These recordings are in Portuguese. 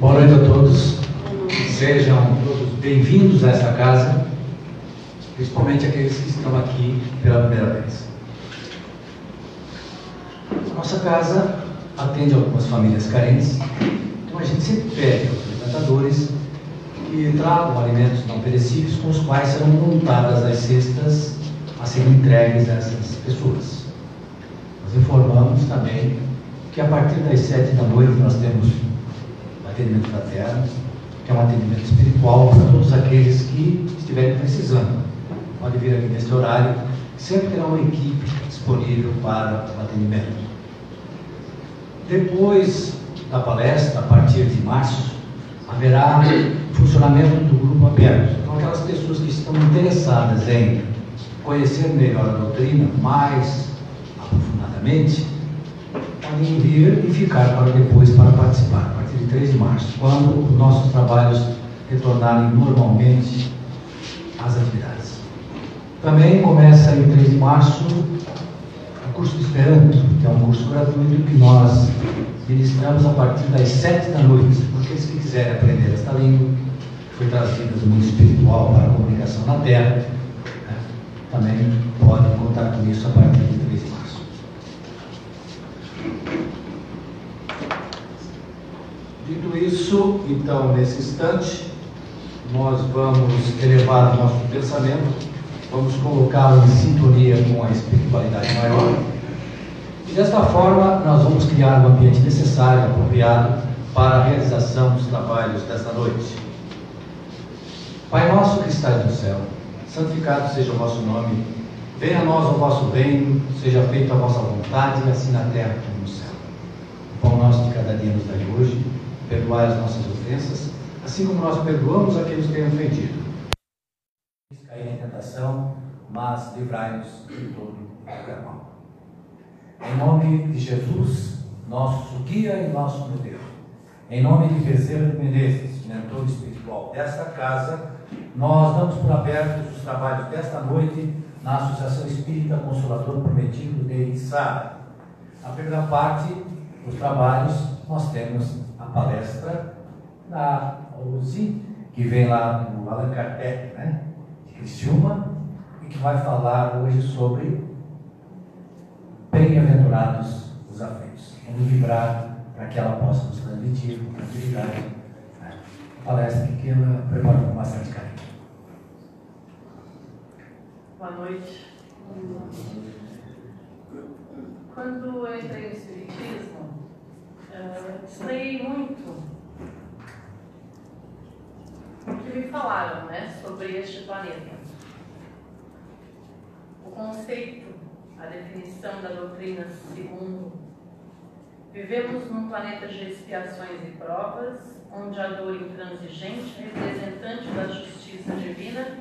Boa noite a todos. Sejam todos bem-vindos a esta casa, principalmente aqueles que estão aqui pela primeira vez. Nossa casa atende algumas famílias carentes, então a gente sempre pede aos frequentadores que tragam alimentos não perecíveis com os quais serão montadas as cestas a serem entregues a essas pessoas. Nós informamos também que a partir das sete da noite nós temos atendimento fraterno, que é um atendimento espiritual para todos aqueles que estiverem precisando. Pode vir aqui neste horário, sempre terá uma equipe disponível para o atendimento. Depois da palestra, a partir de março, haverá funcionamento do grupo aberto. Então, aquelas pessoas que estão interessadas em conhecer melhor a doutrina mais aprofundadamente, podem vir e ficar para depois para participar, de 3 de março, quando os nossos trabalhos retornarem normalmente às atividades. Também começa em 3 de março o curso de Esperanto, que é um curso gratuito que nós ministramos a partir das 7 da noite. Aqueles que quiserem aprender esta língua, foi trazida do mundo espiritual para a comunicação na Terra, né, também podem contar com isso a partir de 3 de março. Dito isso, então, nesse instante, nós vamos elevar o nosso pensamento, vamos colocá-lo em sintonia com a espiritualidade maior. E desta forma, nós vamos criar o ambiente necessário, apropriado para a realização dos trabalhos desta noite. Pai nosso que estás no céu, santificado seja o vosso nome, venha a nós o vosso reino, seja feita a vossa vontade, assim na terra como no céu. O pão nosso de cada dia nos dai hoje perdoai as nossas ofensas, assim como nós perdoamos a quem nos tem ofendido. Cair em tentação, mas livrai-nos de todo o mal. Em nome de Jesus, nosso guia e nosso modelo, em nome de Bezerra de Menezes, mentor espiritual desta casa, nós damos por abertos os trabalhos desta noite na Associação Espírita Consolador Prometido de Içara. A primeira parte dos trabalhos nós temos palestra da Uzi, que vem lá do Allan Kardec, né, de Criciúma, e que vai falar hoje sobre bem-aventurados os aflitos. Vamos vibrar para que ela possa nos transmitir com tranquilidade né, a palestra que ela preparou com bastante carinho. Boa noite. Quando eu entrei no Espiritismo, estranhei muito o que me falaram né, sobre este planeta. O conceito, a definição da doutrina segundo vivemos num planeta de expiações e provas, onde a dor intransigente, representante da justiça divina,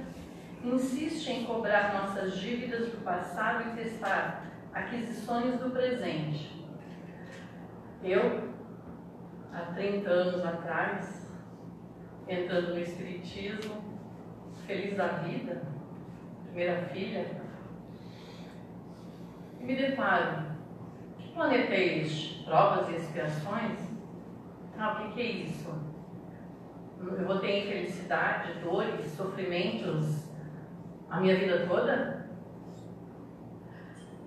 insiste em cobrar nossas dívidas do passado e testar aquisições do presente. Eu, há 30 anos atrás, entrando no Espiritismo, feliz da vida, primeira filha, e me deparo, que planeta é este? Provas e expiações? Ah, o que, é isso? Eu vou ter infelicidade, dores, sofrimentos a minha vida toda?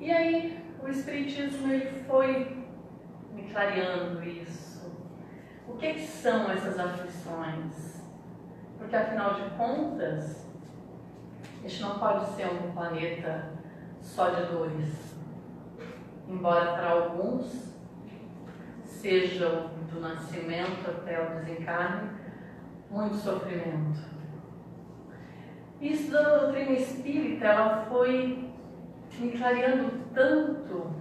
E aí o Espiritismo ele foi me clareando isso. O que, são essas aflições? Porque afinal de contas, este não pode ser um planeta só de dores. Embora para alguns seja do nascimento até o desencarne, muito sofrimento. Isso da doutrina espírita, ela foi me clareando tanto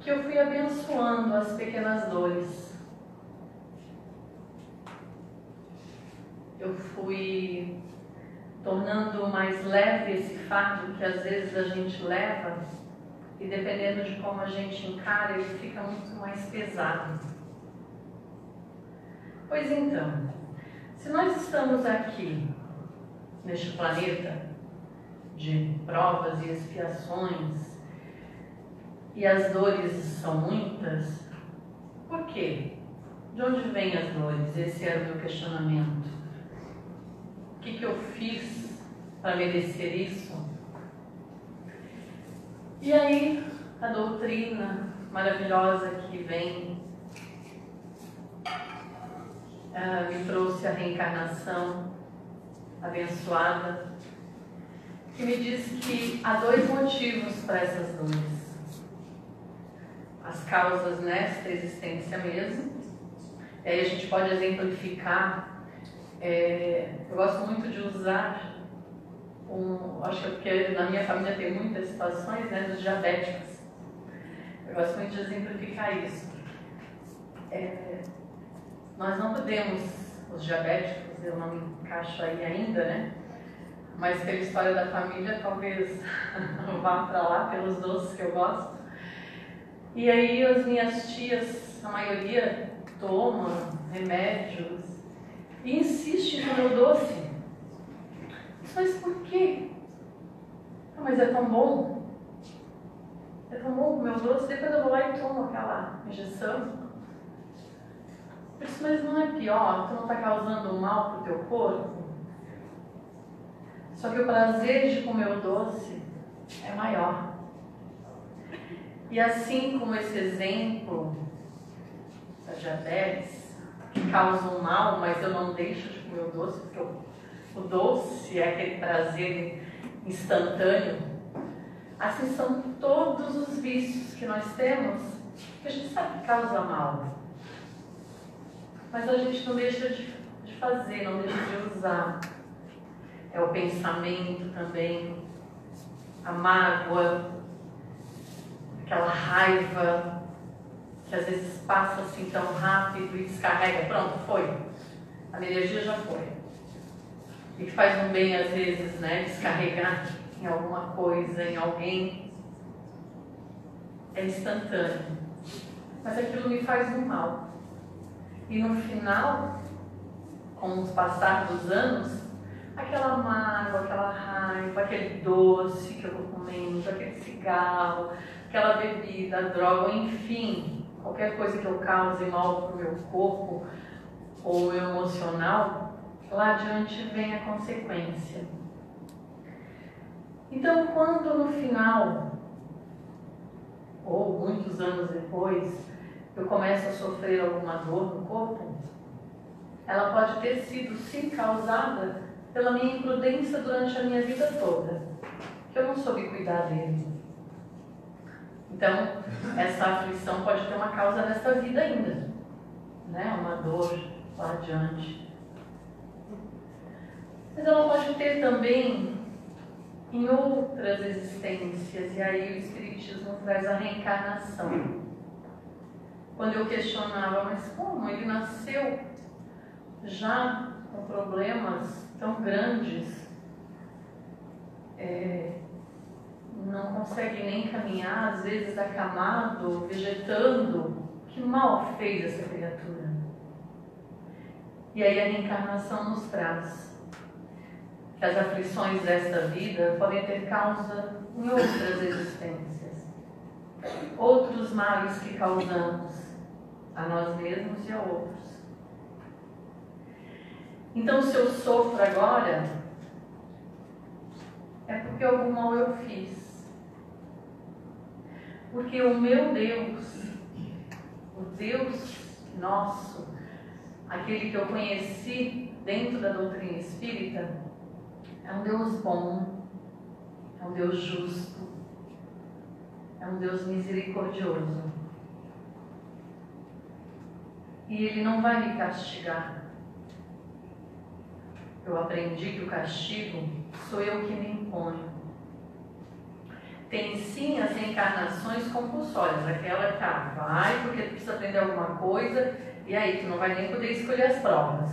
que eu fui abençoando as pequenas dores. Eu fui tornando mais leve esse fardo que às vezes a gente leva e dependendo de como a gente encara, ele fica muito mais pesado. Pois então, se nós estamos aqui neste planeta de provas e expiações e as dores são muitas, por quê? de onde vêm as dores? Esse era o meu questionamento. O que, que eu fiz para merecer isso? E aí, a doutrina maravilhosa que vem uh, me trouxe a reencarnação abençoada, que me diz que há dois motivos para essas dores. As causas nesta existência mesmo, e aí a gente pode exemplificar. É, eu gosto muito de usar, um, acho que é porque na minha família tem muitas situações né, dos diabéticos. Eu gosto muito de exemplificar isso. É, nós não podemos, os diabéticos, eu não me encaixo aí ainda, né? Mas pela história da família, talvez vá para lá pelos doces que eu gosto. E aí as minhas tias, a maioria, toma remédios e insiste no meu doce. Mas por quê? Ah, mas é tão bom. É tão bom o meu doce, depois eu vou lá e tomo aquela injeção. Disse, mas não é pior, tu não está causando mal para o teu corpo? Só que o prazer de comer o doce é maior. E assim como esse exemplo da diabetes, que causa um mal, mas eu não deixo de comer o doce, porque o, doce é aquele prazer instantâneo. Assim são todos os vícios que nós temos, que a gente sabe que causa mal mas a gente não deixa de, de fazer, não deixa de usar. É o pensamento também, a mágoa, aquela raiva que às vezes passa assim tão rápido e descarrega, pronto, foi. A energia já foi. E que faz um bem às vezes, né? Descarregar em alguma coisa, em alguém. É instantâneo. Mas aquilo me faz um mal. E no final, com o passar dos anos, aquela mágoa, aquela raiva, aquele doce que eu vou comendo, aquele cigarro, aquela bebida, droga, enfim, qualquer coisa que eu cause mal para o meu corpo ou emocional, lá adiante vem a consequência. Então, quando no final, ou muitos anos depois, eu começo a sofrer alguma dor no corpo, ela pode ter sido sim causada pela minha imprudência durante a minha vida toda, que eu não soube cuidar dele. Então, essa aflição pode ter uma causa nesta vida ainda, né? Uma dor lá adiante. Mas ela pode ter também em outras existências, e aí o Espiritismo traz a reencarnação quando eu questionava, mas como ele nasceu já com problemas tão grandes, é, não consegue nem caminhar, às vezes acamado, vegetando, que mal fez essa criatura? E aí a reencarnação nos traz que as aflições desta vida podem ter causa em outras existências, outros males que causamos a nós mesmos e a outros. Então, se eu sofro agora, é porque algum mal eu fiz. Porque o meu Deus, o Deus nosso, aquele que eu conheci dentro da doutrina espírita, é um Deus bom, é um Deus justo, é um Deus misericordioso e Ele não vai me castigar. Eu aprendi que o castigo sou eu que me imponho. Tem sim as encarnações compulsórias, aquela que ah, vai porque tu precisa aprender alguma coisa e aí tu não vai nem poder escolher as provas.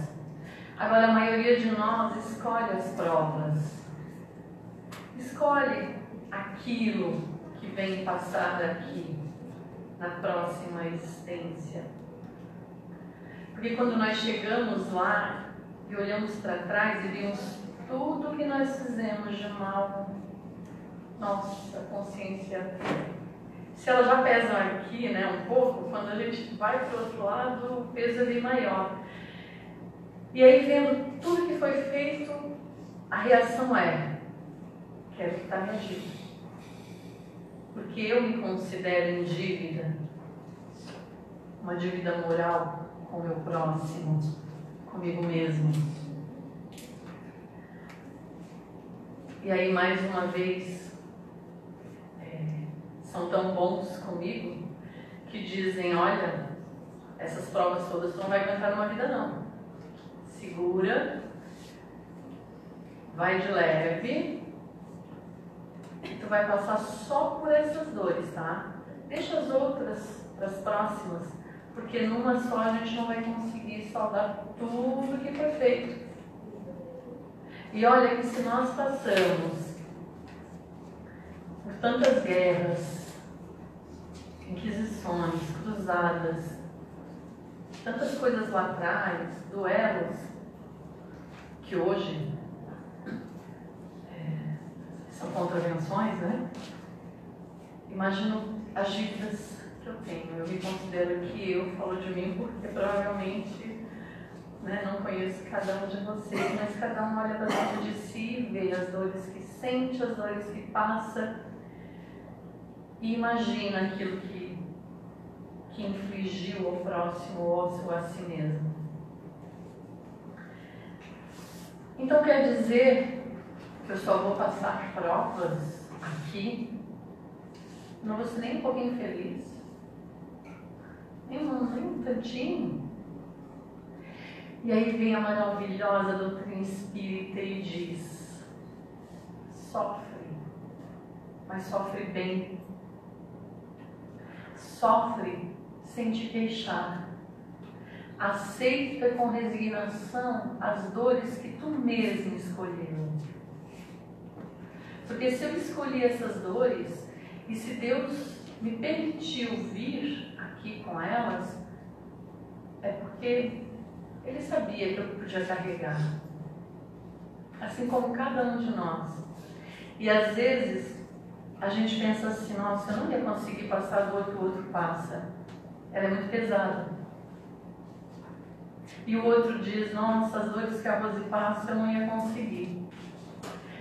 Agora a maioria de nós escolhe as provas. Escolhe aquilo que vem passar daqui na próxima existência. Porque quando nós chegamos lá e olhamos para trás e vimos tudo que nós fizemos de mal, nossa consciência se elas já pesam aqui, né, um pouco, quando a gente vai para o outro lado, o peso é bem maior. E aí, vendo tudo que foi feito, a reação é: quero quitar minha dívida. Porque eu me considero em dívida, uma dívida moral com o meu próximo, comigo mesmo. E aí, mais uma vez, são tão bons comigo que dizem: olha, essas provas todas tu não vai aguentar numa vida, não. Segura, vai de leve, tu vai passar só por essas dores, tá? Deixa as outras para as próximas, porque numa só a gente não vai conseguir saudar tudo que foi feito. E olha que se nós passamos por tantas guerras, inquisições, cruzadas, tantas coisas lá atrás, duelos, que hoje é, são contravenções, né? Imagino as dívidas que eu tenho. Eu me considero que eu falo de mim porque provavelmente né? Não conheço cada um de vocês, mas cada um olha para dentro de si, vê as dores que sente, as dores que passa e imagina aquilo que, que infligiu ao próximo ou a si mesmo. Então quer dizer que eu só vou passar provas aqui, não vou ser nem um pouquinho feliz, nem um, nem um tantinho. E aí vem a maravilhosa doutrina espírita e diz: sofre, mas sofre bem. Sofre sem te queixar. Aceita com resignação as dores que tu mesmo escolheu. Porque se eu escolhi essas dores, e se Deus me permitiu vir aqui com elas, é porque ele sabia que eu podia carregar. Assim como cada um de nós. E às vezes a gente pensa assim, nossa, eu não ia conseguir passar do outro, o outro passa. Ela é muito pesada. E o outro diz, nossa, as dores que a Rose passa eu não ia conseguir.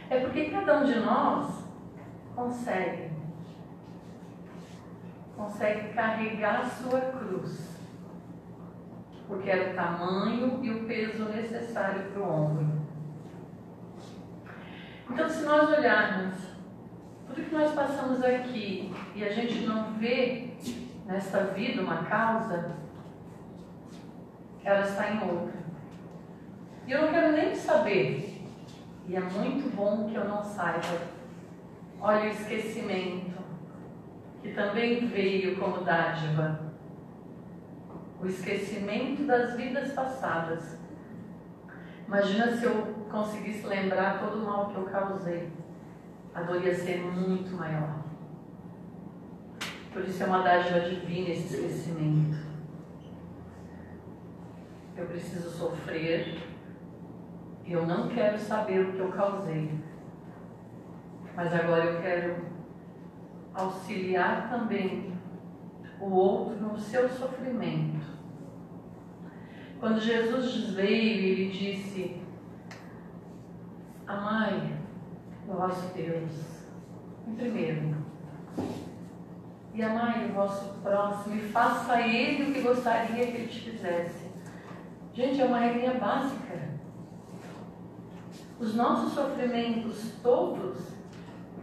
É porque cada um de nós consegue. Consegue carregar a sua cruz porque era o tamanho e o peso necessário para o ombro. Então, se nós olharmos tudo que nós passamos aqui e a gente não vê nesta vida uma causa, ela está em outra. E eu não quero nem saber, e é muito bom que eu não saiba. Olha o esquecimento, que também veio como dádiva o esquecimento das vidas passadas. Imagina se eu conseguisse lembrar todo o mal que eu causei. A dor ia ser muito maior. Por isso é uma dádiva divina esse esquecimento. Eu preciso sofrer. Eu não quero saber o que eu causei. Mas agora eu quero auxiliar também o outro no seu sofrimento. Quando Jesus veio, ele disse: Amai vosso Deus, em primeiro, e amai o vosso próximo, e faça a ele o que gostaria que ele te fizesse. Gente, é uma regra básica. Os nossos sofrimentos todos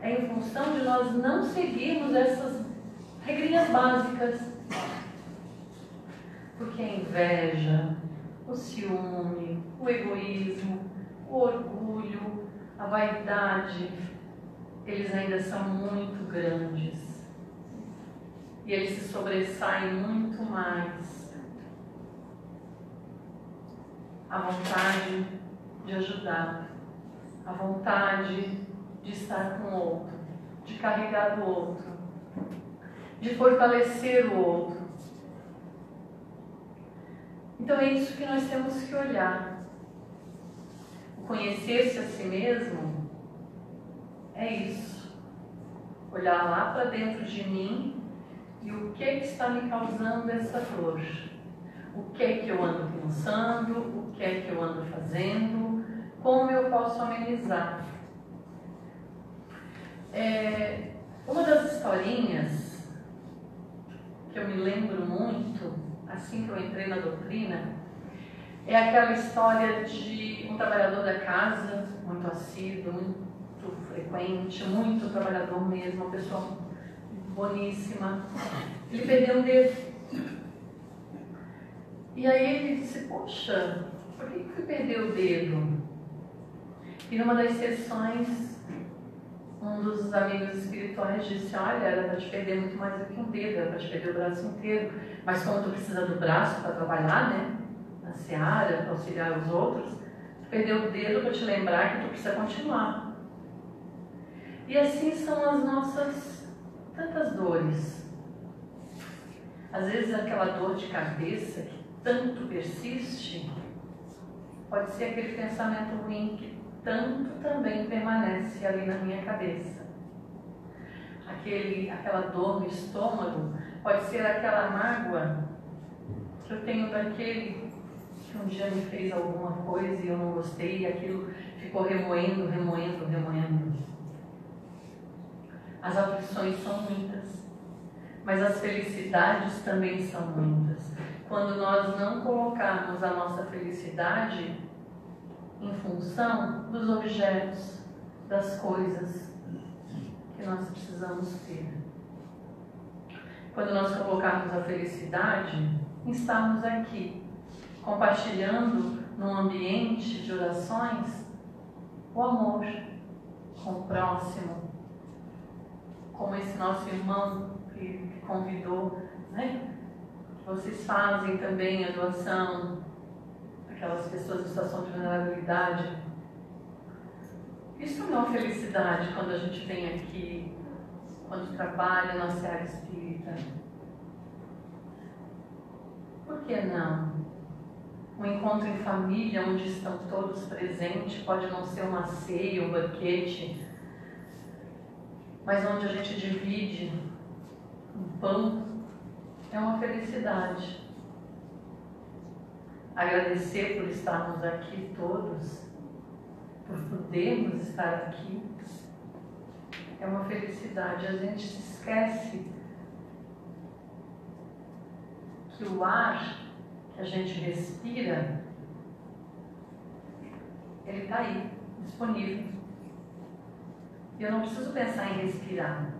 é em função de nós não seguirmos essas regrinhas básicas. Porque a inveja, o ciúme, o egoísmo, o orgulho, a vaidade, eles ainda são muito grandes. E eles se sobressaem muito mais. A vontade de ajudar, a vontade de estar com o outro, de carregar o outro, de fortalecer o outro. Então é isso que nós temos que olhar. Conhecer-se a si mesmo é isso. Olhar lá para dentro de mim e o que, que está me causando essa dor. O que é que eu ando pensando, o que é que eu ando fazendo, como eu posso amenizar. É, uma das historinhas que eu me lembro muito, assim que eu entrei na doutrina, é aquela história de um trabalhador da casa, muito assíduo, muito frequente, muito trabalhador mesmo, uma pessoa boníssima. Ele perdeu um dedo. E aí ele disse, poxa, por que que perdeu o dedo? E numa das sessões, um dos amigos espirituais disse, olha, era para te perder muito mais do que um dedo, era para te perder o braço inteiro. Mas como tu precisa do braço para trabalhar, né? Seara, auxiliar os outros, tu perdeu o dedo para te lembrar que tu precisa continuar. E assim são as nossas tantas dores. Às vezes aquela dor de cabeça que tanto persiste, pode ser aquele pensamento ruim que tanto também permanece ali na minha cabeça. Aquele, aquela dor no estômago pode ser aquela mágoa que eu tenho daquele que um dia me fez alguma coisa e eu não gostei e aquilo ficou remoendo, remoendo, remoendo. As aflições são muitas, mas as felicidades também são muitas. Quando nós não colocarmos a nossa felicidade em função dos objetos, das coisas que nós precisamos ter. Quando nós colocarmos a felicidade em estarmos aqui, compartilhando num ambiente de orações o amor com o próximo, como esse nosso irmão que convidou, né? Vocês fazem também a doação aquelas pessoas em situação de vulnerabilidade. Isso é uma felicidade quando a gente vem aqui, quando trabalha na nossa área espírita. Por que não? Um encontro em família onde estão todos presentes, pode não ser uma ceia, um banquete, mas onde a gente divide um pão, é uma felicidade agradecer por estarmos aqui todos, por podermos estar aqui. É uma felicidade. A gente se esquece que o ar que a gente respira, ele está aí, disponível. E eu não preciso pensar em respirar.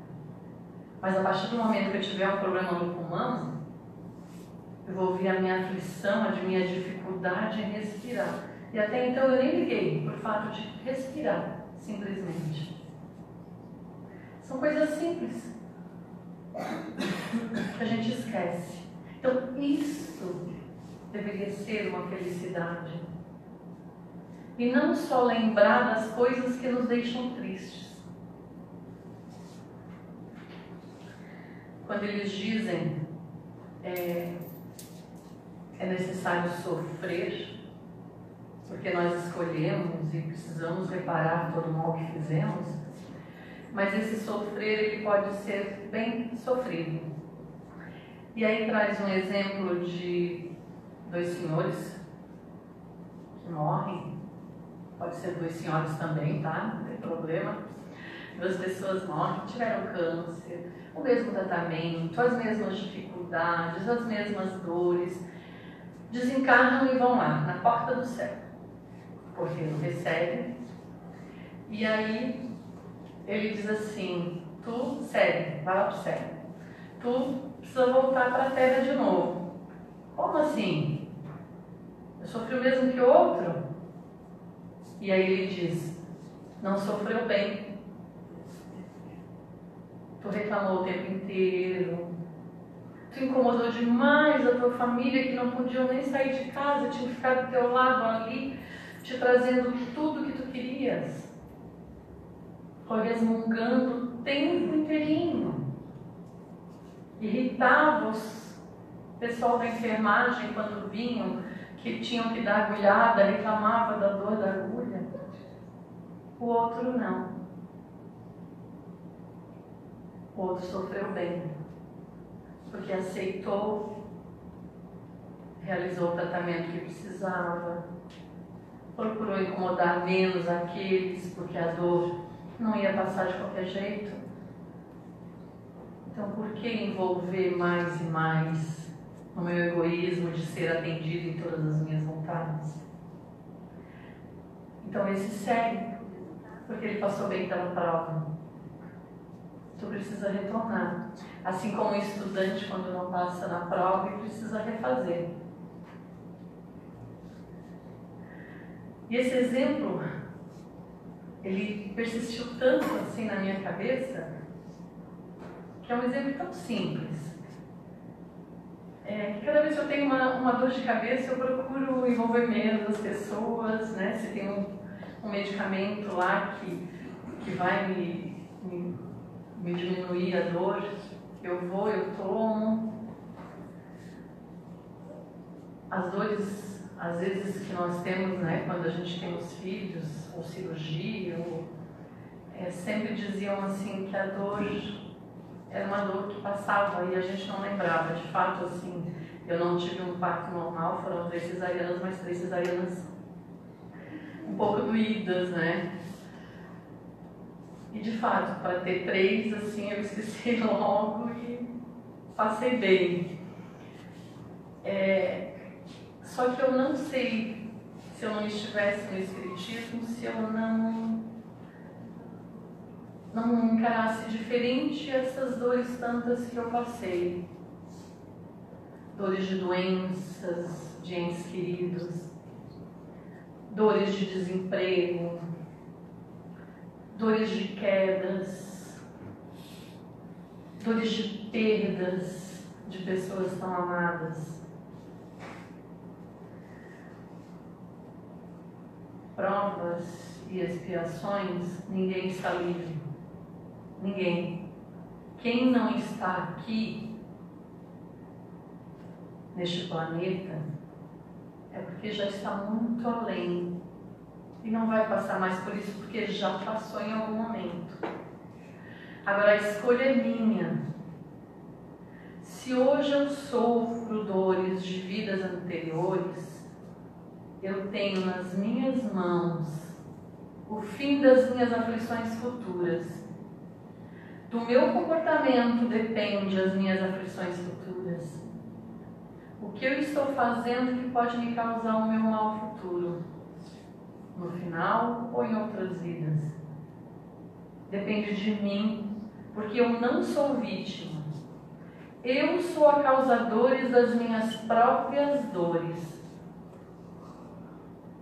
Mas a partir do momento que eu tiver um problema no pulmão, eu vou ouvir a minha aflição, a minha dificuldade em respirar. E até então eu nem liguei por fato de respirar, simplesmente. São coisas simples que a gente esquece. Então, isso deveria ser uma felicidade. E não só lembrar das coisas que nos deixam tristes. Quando eles dizem, é, é necessário sofrer, porque nós escolhemos e precisamos reparar todo o mal que fizemos, mas esse sofrer ele pode ser bem sofrido. E aí traz um exemplo de dois senhores que morrem, pode ser dois senhores também, tá? Não tem problema. Duas pessoas morrem, tiveram câncer, o mesmo tratamento, as mesmas dificuldades, as mesmas dores, desencarnam e vão lá, na porta do céu. Porque não recebe. E aí ele diz assim, tu segue, vai lá para o céu. Tu precisa voltar para a terra de novo. Como assim? Eu sofri o mesmo que o outro? E aí ele diz, não sofreu bem. Tu reclamou o tempo inteiro, Tu incomodou demais a tua família que não podiam nem sair de casa, tinham que ficar do teu lado ali, te trazendo tudo que tu querias. Foi resmungando o tempo inteirinho. Irritava os pessoal da enfermagem quando vinham, que tinham que dar agulhada, reclamava da dor da agulha. O outro não. O outro sofreu bem porque aceitou, realizou o tratamento que precisava, procurou incomodar menos aqueles, porque a dor não ia passar de qualquer jeito. Então, por que envolver mais e mais no meu egoísmo de ser atendido em todas as minhas vontades? Então, esse segue, porque ele passou bem pela prova. Tu precisa retornar. Assim como o estudante, quando não passa na prova, ele precisa refazer. E esse exemplo, ele persistiu tanto assim na minha cabeça, que é um exemplo tão simples. É, que cada vez que eu tenho uma, uma dor de cabeça, eu procuro envolver menos as pessoas, né? Se tem um, um medicamento lá que, que vai me, me, me diminuir a dor, eu vou, eu tomo. As dores às vezes que nós temos, né, quando a gente tem os filhos, ou cirurgia, ou, é, sempre diziam assim que a dor era uma dor que passava e a gente não lembrava. De fato, assim, eu não tive um parto normal, foram três cesarianas, mas três cesarianas um pouco doídas, né? E de fato, para ter três, assim, eu esqueci logo e passei bem. É, só que eu não sei se eu não estivesse no Espiritismo, se eu não, não encarasse diferente essas dores tantas que eu passei. Dores de doenças, de entes queridos, dores de desemprego, dores de quedas, dores de perdas de pessoas tão amadas. provas e expiações, ninguém está livre. Ninguém. Quem não está aqui, neste planeta, é porque já está muito além. E não vai passar mais por isso, porque já passou em algum momento. Agora a escolha é minha. Se hoje eu sofro dores de vidas anteriores, eu tenho nas minhas mãos o fim das minhas aflições futuras. Do meu comportamento depende as minhas aflições futuras. O que eu estou fazendo que pode me causar o meu mal futuro? No final ou em outras vidas? Depende de mim, porque eu não sou vítima. Eu sou a causadora das minhas próprias dores.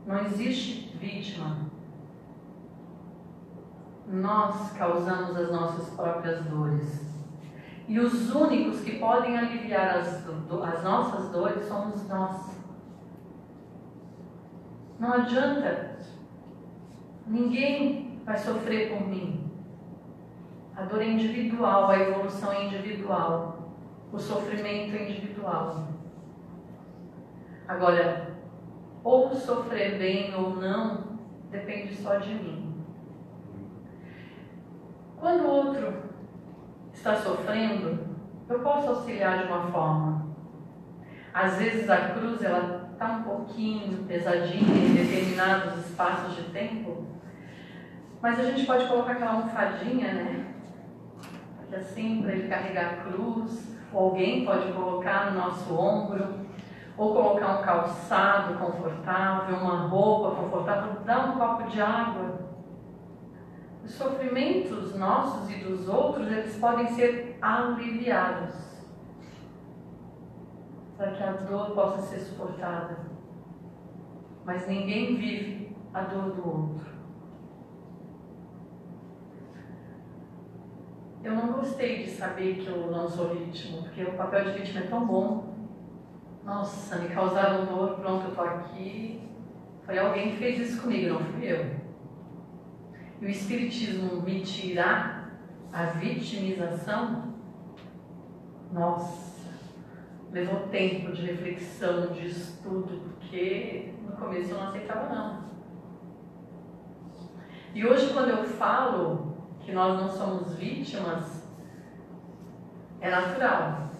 Não existe vítima. Nós causamos as nossas próprias dores. E os únicos que podem aliviar as, as nossas dores somos nós. Não adianta. Ninguém vai sofrer por mim. A dor é individual, a evolução é individual, o sofrimento é individual. Agora, ou sofrer bem ou não, depende só de mim. Quando o outro está sofrendo, eu posso auxiliar de uma forma. Às vezes a cruz ela está um pouquinho pesadinha em determinados espaços de tempo, mas a gente pode colocar aquela almofadinha, né? Assim, para ele carregar a cruz, ou alguém pode colocar no nosso ombro ou colocar um calçado confortável, uma roupa confortável, dar um copo de água. Os sofrimentos nossos e dos outros, eles podem ser aliviados para que a dor possa ser suportada. Mas ninguém vive a dor do outro. Eu não gostei de saber que eu não sou vítima, porque o papel de vítima é tão bom. Nossa, me causaram dor, pronto, eu tô aqui. Foi alguém que fez isso comigo, não fui eu. E o Espiritismo me tirar a vitimização, nossa, levou tempo de reflexão, de estudo, porque no começo eu não aceitava não. E hoje quando eu falo que nós não somos vítimas, é natural.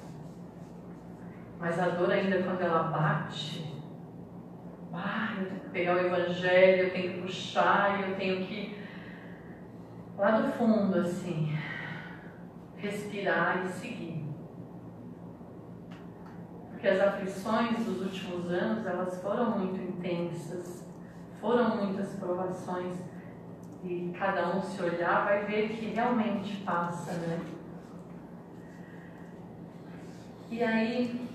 Mas a dor ainda quando ela bate, ah, eu tenho que pegar o evangelho, eu tenho que puxar, eu tenho que lá do fundo assim, respirar e seguir. Porque as aflições dos últimos anos, elas foram muito intensas, foram muitas provações e cada um se olhar vai ver que realmente passa, né? E aí,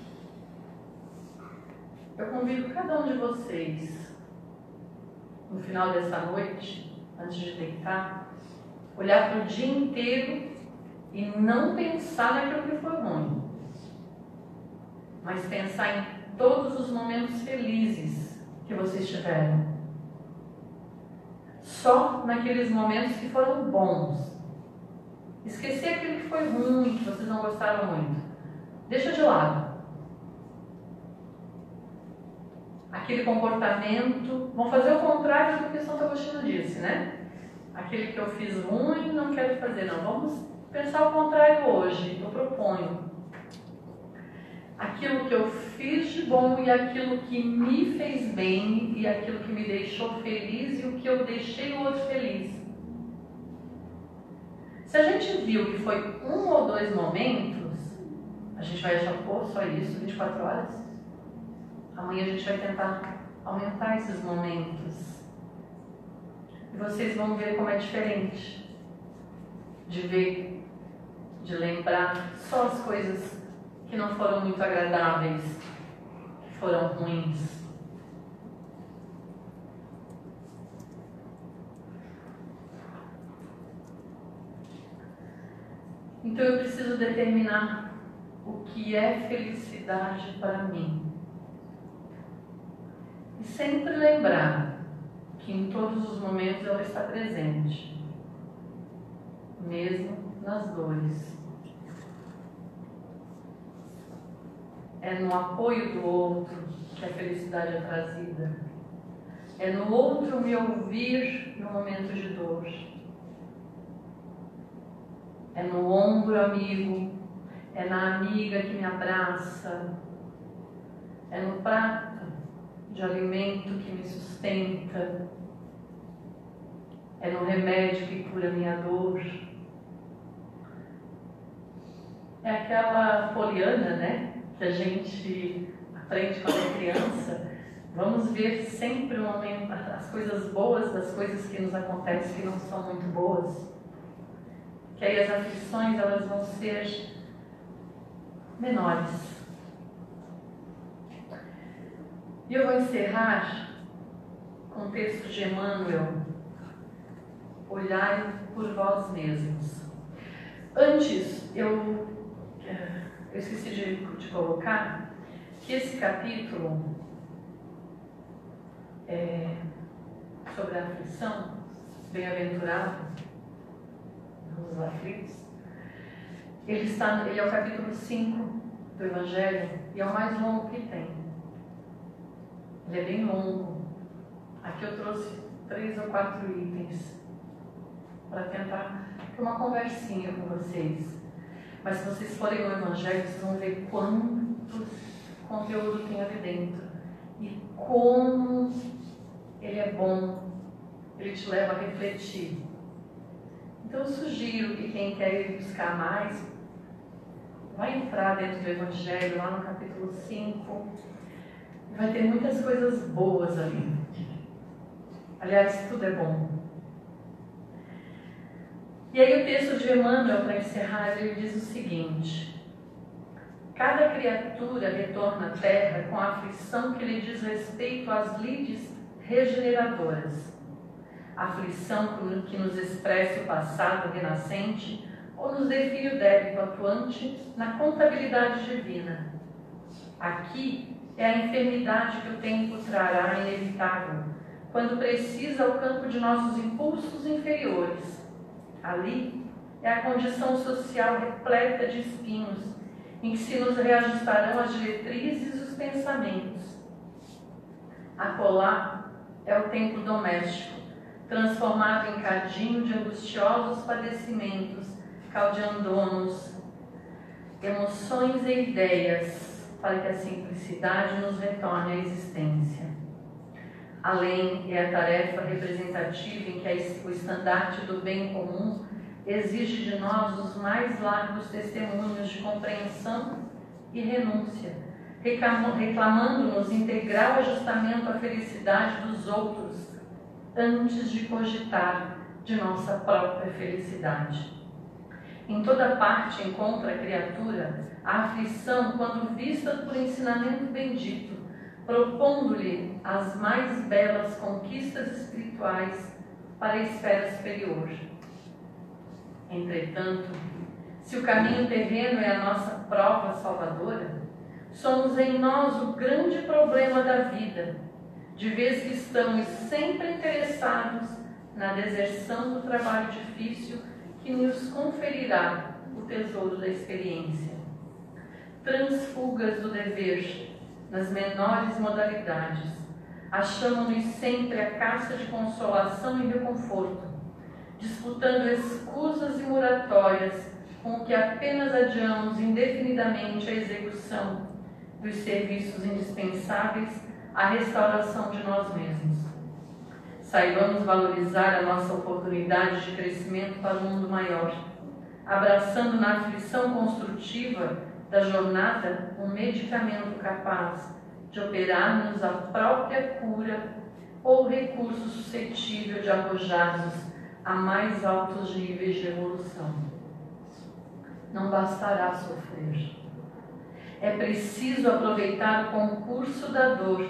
eu convido cada um de vocês, no final dessa noite, antes de deitar, olhar para o dia inteiro e não pensar naquilo que foi ruim, mas pensar em todos os momentos felizes que vocês tiveram só naqueles momentos que foram bons. Esquecer aquilo que foi ruim, que vocês não gostaram muito. Deixa de lado. Aquele comportamento. Vamos fazer o contrário do que Santo Agostinho disse, né? Aquele que eu fiz ruim, não quero fazer, não. Vamos pensar o contrário hoje. Eu proponho aquilo que eu fiz de bom e aquilo que me fez bem e aquilo que me deixou feliz e o que eu deixei o outro feliz. Se a gente viu que foi um ou dois momentos, a gente vai achar, pô, só isso, 24 horas? Amanhã a gente vai tentar aumentar esses momentos. Vocês vão ver como é diferente de ver, de lembrar só as coisas que não foram muito agradáveis, que foram ruins. Então eu preciso determinar o que é felicidade para mim. E sempre lembrar que em todos os momentos ela está presente, mesmo nas dores. É no apoio do outro que a felicidade é trazida. É no outro me ouvir no momento de dor. É no ombro amigo. É na amiga que me abraça. É no prato de alimento que me sustenta. É no remédio que cura minha dor. É aquela poliana, né? que a gente aprende quando é criança, vamos ver sempre momento, as coisas boas das coisas que nos acontecem que não são muito boas. Que aí as aflições elas vão ser menores. E eu vou encerrar com o texto de Emmanuel, Olhai por vós mesmos. Antes, eu eu esqueci de, de colocar que esse capítulo é, sobre a aflição, bem-aventurado os aflitos, ele, está, ele é o capítulo 5 do Evangelho e é o mais longo que tem. Ele é bem longo. Aqui eu trouxe três ou quatro itens para tentar ter uma conversinha com vocês. Mas se vocês forem no Evangelho, vocês vão ver quanto conteúdo tem ali dentro. E como ele é bom, ele te leva a refletir. Então eu sugiro que quem quer ir buscar mais, vai entrar dentro do Evangelho, lá no capítulo 5. Vai ter muitas coisas boas ali. Aliás, tudo é bom. E aí o texto de Emmanuel, para encerrar, ele diz o seguinte: Cada criatura retorna à terra com a aflição que lhe diz respeito às lides regeneradoras. Aflição que nos expressa o passado renascente ou nos define o débito atuante na contabilidade divina. Aqui é a enfermidade que o tempo trará inevitável, quando precisa ao campo de nossos impulsos inferiores. Ali é a condição social repleta de espinhos, em que se nos reajustarão as diretrizes e os pensamentos. Acolá é o tempo doméstico, transformado em cadinho de angustiosos padecimentos, caldeandonos, emoções e ideias, para que a simplicidade nos retorne à existência. Além é a tarefa representativa em que o estandarte do bem comum exige de nós os mais largos testemunhos de compreensão e renúncia, reclamando-nos integral ajustamento à felicidade dos outros, antes de cogitar de nossa própria felicidade. Em toda parte encontra a criatura a aflição quando vista por ensinamento bendito, propondo-lhe as mais belas conquistas espirituais para a esfera superior. Entretanto, se o caminho terreno é a nossa prova salvadora, somos em nós o grande problema da vida, de vez que estamos sempre interessados na deserção do trabalho difícil que nos conferirá o tesouro da experiência. Transfugas do dever nas menores modalidades, achamos-nos sempre a caça de consolação e reconforto, disputando escusas e moratórias com que apenas adiamos indefinidamente a execução dos serviços indispensáveis à restauração de nós mesmos. Saibamos valorizar a nossa oportunidade de crescimento para um mundo maior, abraçando na aflição construtiva da jornada um medicamento capaz de operar-nos a própria cura ou recurso suscetível de arrojar-nos a mais altos níveis de evolução. Não bastará sofrer. É preciso aproveitar o concurso da dor,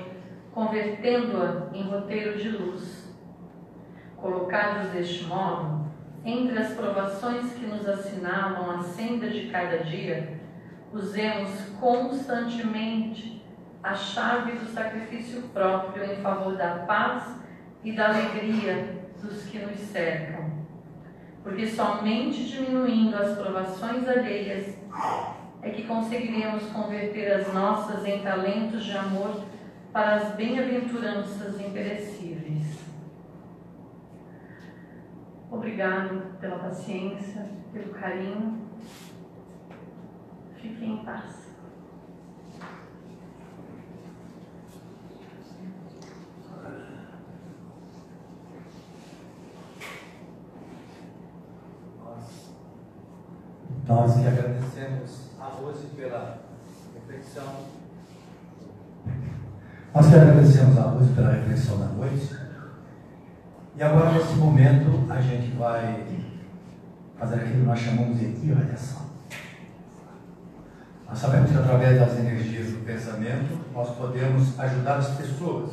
convertendo-a em roteiro de luz. Colocados deste modo, entre as provações que nos assinalam a senda de cada dia, usemos constantemente a chave do sacrifício próprio em favor da paz e da alegria dos que nos cercam. Porque somente diminuindo as provações alheias é que conseguiremos converter as nossas em talentos de amor para as bem-aventuranças imperecíveis. Obrigado pela paciência, pelo carinho. Fiquem em paz. Nós que agradecemos a Rose pela reflexão. Nós que agradecemos a Rose pela reflexão da noite. E agora, nesse momento, a gente vai fazer aquilo que nós chamamos de irradiação. Nós sabemos que através das energias do pensamento, nós podemos ajudar as pessoas,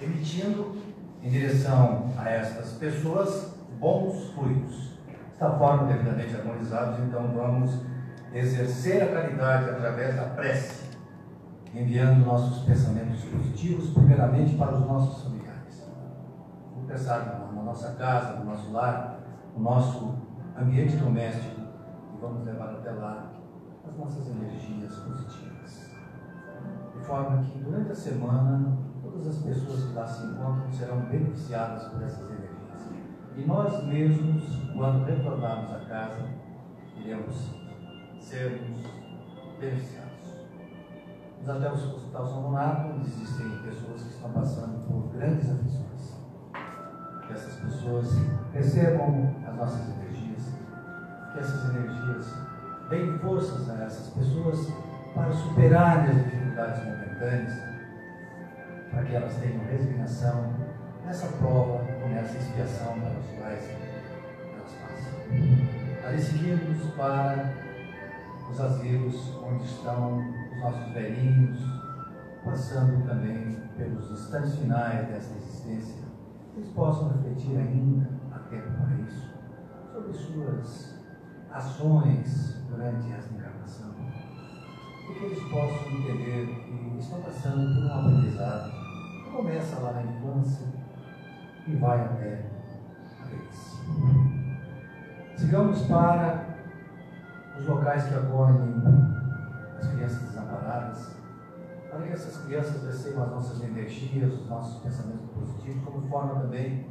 emitindo em direção a estas pessoas bons fluidos desta forma devidamente harmonizados, então vamos exercer a caridade através da prece, enviando nossos pensamentos positivos, primeiramente para os nossos familiares. Pensar na nossa casa, no nosso lar, no nosso ambiente doméstico e vamos levar até lá as nossas energias positivas. De forma que durante a semana todas as pessoas que lá se encontram serão beneficiadas por essas energias. E nós mesmos, quando retornarmos a casa, iremos sermos beneficiados. Vamos até o Hospital São Donato, existem pessoas que estão passando por grandes aflições. Que essas pessoas recebam as nossas energias, que essas energias deem forças a essas pessoas para superarem as dificuldades momentâneas, para que elas tenham resignação nessa prova, nessa expiação pelas quais elas passam. Ali seguimos para os asilos onde estão os nossos velhinhos, passando também pelos instantes finais dessa existência, eles possam refletir ainda, tempo para isso, sobre suas ações durante essa encarnação, e que eles possam entender que estão passando por um aprendizado que começa lá na infância e vai até a velhice. Sigamos para os locais que acolhem as crianças desamparadas, para que essas crianças recebam as nossas energias, os nossos pensamentos positivos, como forma também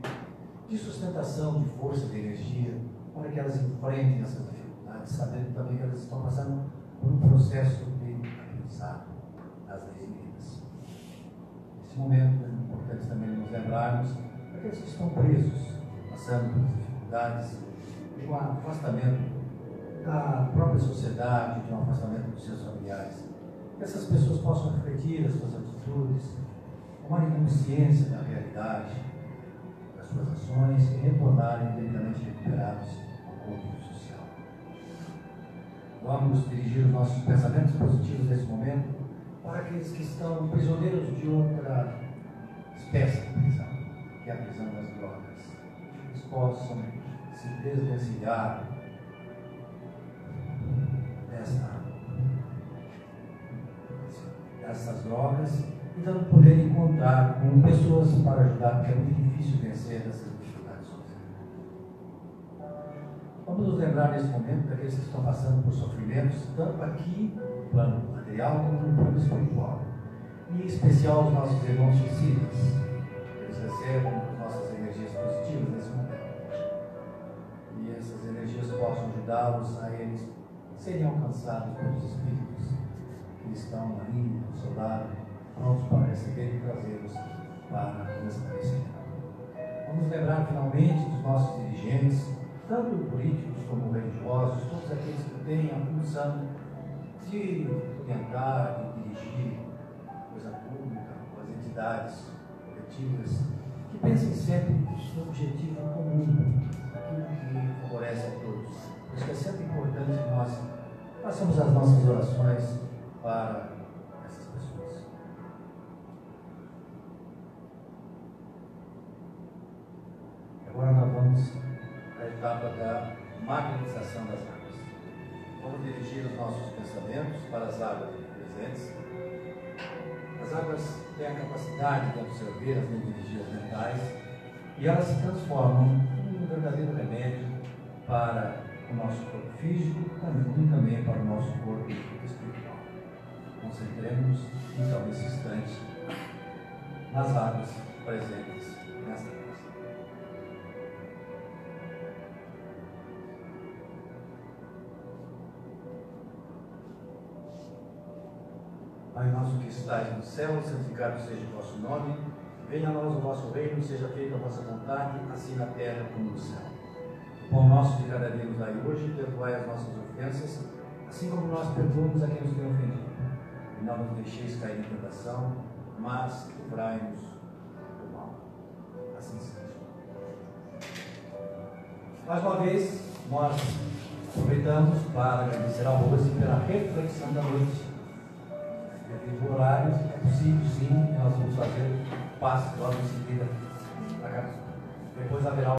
de sustentação, de força, de energia, para que elas enfrentem essas dificuldades, sabendo também que elas estão passando por um processo de pensado nas leis divinas. Nesse momento, é importante também nos lembrarmos daqueles que estão presos, passando por dificuldades, de um afastamento da própria sociedade, de um afastamento dos seus familiares. Que essas pessoas possam refletir as suas atitudes, tomarem consciência da realidade das suas ações e retornarem devidamente recuperados ao convívio social. Vamos dirigir os nossos pensamentos positivos nesse momento para aqueles que estão prisioneiros de outra espécie de prisão, que é a prisão das drogas. Eles possam se desvencilhar dessa, dessas drogas e então poder encontrar com pessoas para ajudar, porque é muito difícil vencer essas dificuldades Vamos nos lembrar nesse momento daqueles que estão passando por sofrimentos, tanto aqui no plano material como no plano espiritual. E em especial os nossos irmãos suicidas. Eles recebem as nossas energias positivas nesse momento. E essas energias possam ajudá-los a eles serem alcançados pelos espíritos ao seu lado, prontos para receber e trazê-los para o esclarecimento. Vamos lembrar finalmente dos nossos dirigentes, tanto políticos como religiosos, todos aqueles que têm a função de orientar e dirigir a coisa pública, as entidades coletivas, que pensem sempre no objetivo comum, aquilo que favorece a todos. Por isso é sempre importante que nós façamos as nossas orações para essas pessoas. Agora nós vamos à etapa da materialização das águas. Vamos dirigir os nossos pensamentos para as águas presentes. As águas têm a capacidade de absorver as energias mentais e elas se transformam em um verdadeiro remédio para o nosso corpo físico, como também para o nosso corpo espiritual. Concentremos então nesse instante nas águas presentes nesta casa. Pai nosso que estais no céu, santificado seja o vosso nome, venha a nós o vosso reino, seja feita a vossa vontade, assim na terra como no céu. O pão nosso de cada dia nos dai hoje, perdoai as nossas ofensas, assim como nós perdoamos a quem nos tem ofendido. Não nos deixeis cair em tentação, mas livrai-nos do mal. Assim seja. Mais uma vez, nós aproveitamos para agradecer ao Rose pela reflexão da noite. Devido ao horário, é possível sim, nós vamos fazer o passe logo em seguida. Depois haverá